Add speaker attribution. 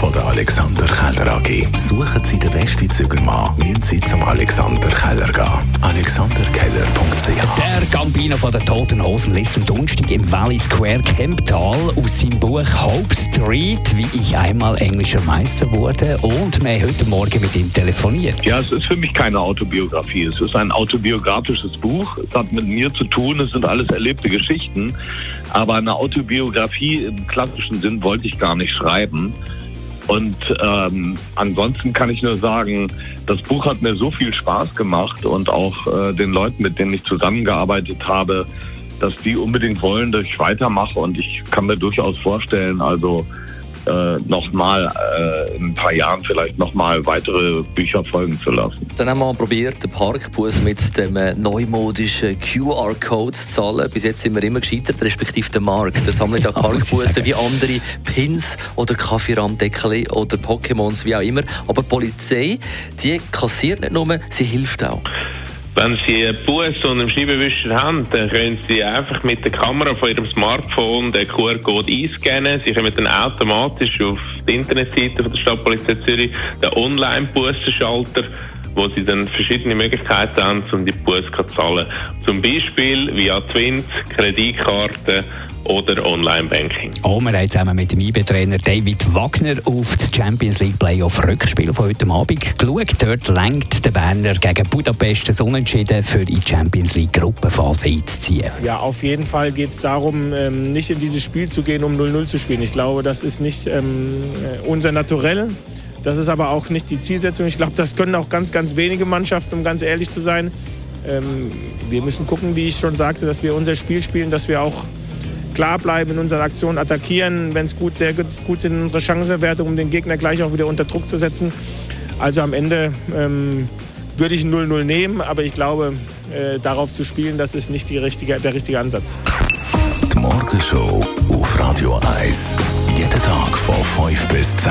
Speaker 1: von der Alexander Keller AG. Suchen Sie den besten Zügelmann, müssen Sie zum Alexander Keller gehen. AlexanderKeller.ch
Speaker 2: Der Gambino von der Toten Hosen liest am Donnerstag im Valley Square Kemptal aus seinem Buch Hope Street, wie ich einmal englischer Meister wurde. Und wir haben heute Morgen mit ihm telefoniert.
Speaker 3: Ja, es ist für mich keine Autobiografie. Es ist ein autobiografisches Buch. Es hat mit mir zu tun. Es sind alles erlebte Geschichten. Aber eine Autobiografie im klassischen Sinn wollte ich gar nicht schreiben. Und ähm, ansonsten kann ich nur sagen, das Buch hat mir so viel Spaß gemacht und auch äh, den Leuten, mit denen ich zusammengearbeitet habe, dass die unbedingt wollen, dass ich weitermache. Und ich kann mir durchaus vorstellen, also äh, nochmal äh, in ein paar Jahren vielleicht nochmal weitere Bücher folgen zu lassen.
Speaker 4: Dann haben wir probiert, den Parkbus mit dem äh, neumodischen QR-Code zu zahlen. Bis jetzt sind wir immer gescheitert, respektive der Markt. Das sammelt ja Parkbussen wie andere Pins oder Kaffeerahmdeckel oder Pokémons, wie auch immer. Aber die Polizei, die kassiert nicht nur, sie hilft auch.
Speaker 5: Wenn Sie einen Bus und einen Scheibenwischer haben, dann können Sie einfach mit der Kamera von Ihrem Smartphone den QR-Code einscannen. Sie kommen dann automatisch auf die Internetseite der Stadtpolizei Zürich den Online-Bussenschalter wo sie dann verschiedene Möglichkeiten haben, um die Bus zu zahlen. Zum Beispiel via Twins, Kreditkarte oder Online-Banking.
Speaker 2: Oh, wir haben zusammen mit dem IB-Trainer David Wagner auf das Champions League Playoff Rückspiel von heute Abend geschaut. Dort lenkt der Berner gegen Budapest das Unentschieden für die Champions League Gruppenphase einzuziehen.
Speaker 6: Ja, auf jeden Fall geht es darum, ähm, nicht in dieses Spiel zu gehen, um 0-0 zu spielen. Ich glaube, das ist nicht ähm, unser Naturell. Das ist aber auch nicht die Zielsetzung. Ich glaube, das können auch ganz, ganz wenige Mannschaften, um ganz ehrlich zu sein. Ähm, wir müssen gucken, wie ich schon sagte, dass wir unser Spiel spielen, dass wir auch klar bleiben in unseren Aktionen, attackieren, wenn es gut, sehr gut sind, unsere Chancenverwertung, um den Gegner gleich auch wieder unter Druck zu setzen. Also am Ende ähm, würde ich ein 0-0 nehmen, aber ich glaube, äh, darauf zu spielen, das ist nicht richtige, der richtige Ansatz.
Speaker 1: Die Morgenshow auf Radio 1. Jeden Tag von 5 bis 10.